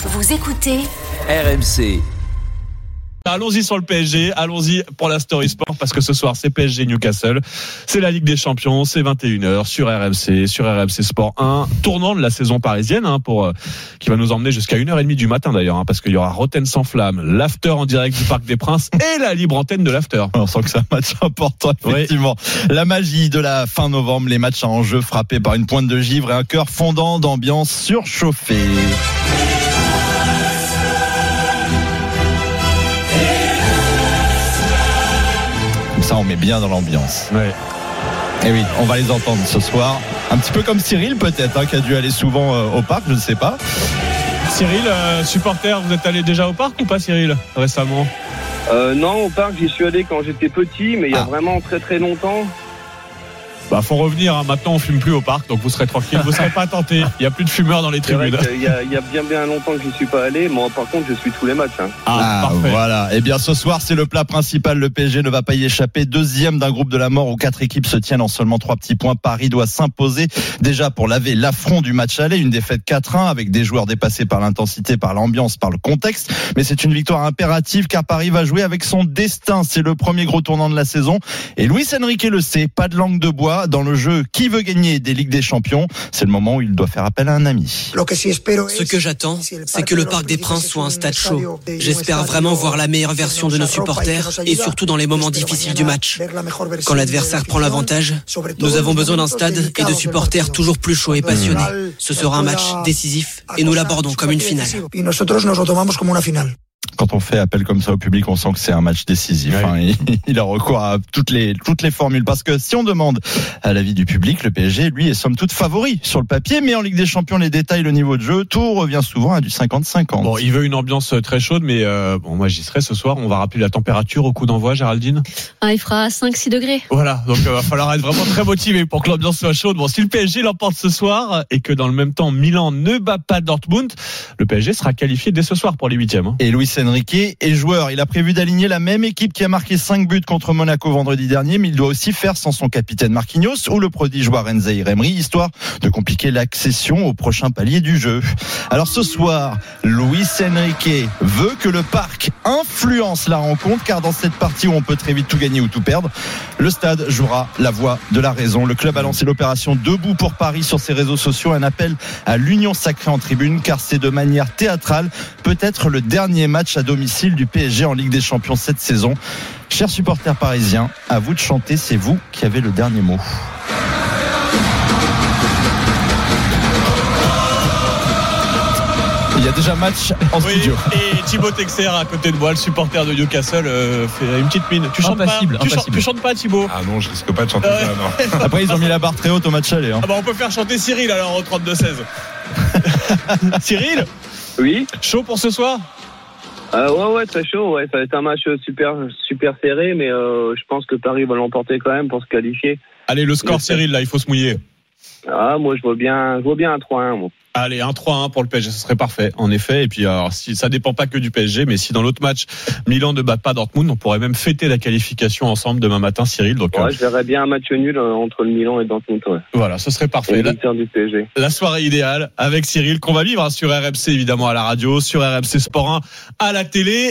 Vous écoutez RMC. Allons-y sur le PSG, allons-y pour la Story Sport parce que ce soir c'est PSG Newcastle, c'est la Ligue des Champions, c'est 21h sur RMC, sur RMC Sport 1, tournant de la saison parisienne hein, pour euh, qui va nous emmener jusqu'à 1h30 du matin d'ailleurs hein, parce qu'il y aura Rotten sans flamme, l'after en direct du Parc des Princes et la libre antenne de l'after. On sent que c'est un match important effectivement. La magie de la fin novembre, les matchs à enjeu frappés par une pointe de givre et un cœur fondant d'ambiance surchauffée. Comme ça, on met bien dans l'ambiance. Ouais. Et oui, on va les entendre ce soir. Un petit peu comme Cyril peut-être, hein, qui a dû aller souvent euh, au parc, je ne sais pas. Cyril, euh, supporter, vous êtes allé déjà au parc ou pas Cyril récemment? Euh, non, au parc, j'y suis allé quand j'étais petit, mais il y a Ah. vraiment très très longtemps. Bah faut revenir, hein. maintenant on fume plus au parc donc vous serez tranquille, vous serez pas tenté, il y a plus de fumeurs dans les tribunes. qu'il y, a- il y a bien bien longtemps que j'y suis pas allé. Moi, par contre, je suis tous les matchs. hein. Ah, parfait. voilà. Eh bien, ce soir, c'est le plat principal. Le PSG ne va pas y échapper. Deuxième d'un groupe de la mort où quatre équipes se tiennent en seulement trois petits points. Paris doit s'imposer déjà pour laver l'affront du match aller. Une défaite 4-1 avec des joueurs dépassés par l'intensité, par l'ambiance, par le contexte. Mais c'est une victoire impérative car Paris va jouer avec son destin. C'est le premier gros tournant de la saison. Et Luis Enrique le sait. Pas de langue de bois dans le jeu. Qui veut gagner des Ligues des Champions? C'est le moment où il doit faire appel à un ami. Ce que j'attends, c'est que le Parc des Princes soit un stade chaud. J'espère vraiment voir la meilleure version de nos supporters et surtout dans les moments difficiles du match. Quand l'adversaire prend l'avantage, nous avons besoin d'un stade et de supporters toujours plus chauds et passionnés. Ce sera un match décisif et nous l'abordons comme une finale. Quand on fait appel comme ça au public, on sent que c'est un match décisif. Hein. Il, il a recours à toutes les toutes les formules parce que si on demande à l'avis du public, le PSG lui est somme toute favori sur le papier, mais en Ligue des Champions, les détails, le niveau de jeu, tout revient souvent à du 50-50. Bon, il veut une ambiance euh, très chaude, mais euh, bon, moi j'y serai ce soir. On va rappeler la température au coup d'envoi, Géraldine. Ah, il fera 5-6 degrés. Voilà, donc il va falloir être vraiment très motivé pour que l'ambiance soit chaude. Bon, si le PSG l'emporte ce soir et que dans le même temps Milan ne bat pas Dortmund, le PSG sera qualifié dès ce soir pour les huitièmes. hein. Et Luis Enrique est joueur. Il a prévu d'aligner la même équipe qui a marqué 5 buts contre Monaco vendredi dernier, mais il doit aussi faire sans son capitaine Marquinhos ou le prodige Warren Zaïre Emery, histoire de compliquer l'accession au prochain palier du jeu. Alors ce soir, Luis Enrique veut que le parc influence la rencontre, car dans cette partie où on peut très vite tout gagner ou tout perdre, le stade jouera la voix de la raison. Le club a lancé l'opération Debout pour Paris sur ses réseaux sociaux, un appel à l'union sacrée en tribune, car c'est de manière théâtrale peut-être le dernier match à domicile du PSG en Ligue des Champions cette saison. Chers supporters parisiens, à vous de chanter, c'est vous qui avez le dernier mot. Y a déjà match en Oui, studio. et Thibaut Texer à côté de moi, le supporter de Newcastle, euh, fait une petite mine. Tu chantes Impassible, pas tu, chantes, tu chantes pas Thibaut Ah non, je risque pas de chanter Ouais. ça, non. Après, ils ont mis la barre très haute au match aller. hein. Ah bah on peut faire chanter Cyril alors au 32-16. Cyril, Oui. chaud pour ce soir? Euh, ouais, ouais, très chaud. Ouais, ça va être un match super super serré, mais euh, je pense que Paris va l'emporter quand même pour se qualifier. Allez, le score. Cyril, là, il faut se mouiller. Ah, moi, je vois bien, je vois bien un 3-1. moi. Allez, 1-3-1 pour le PSG, ce serait parfait, en effet. Et puis, alors, si ça dépend pas que du PSG, mais si dans l'autre match, Milan ne bat pas Dortmund, on pourrait même fêter la qualification ensemble demain matin, Cyril. Donc, Ouais, euh, je verrais bien un match nul euh, entre le Milan et Dortmund. Ouais. voilà, ce serait parfait. La, du PSG. la soirée idéale avec Cyril qu'on va vivre hein, sur RMC, évidemment, à la radio, sur RMC Sport 1, à la télé.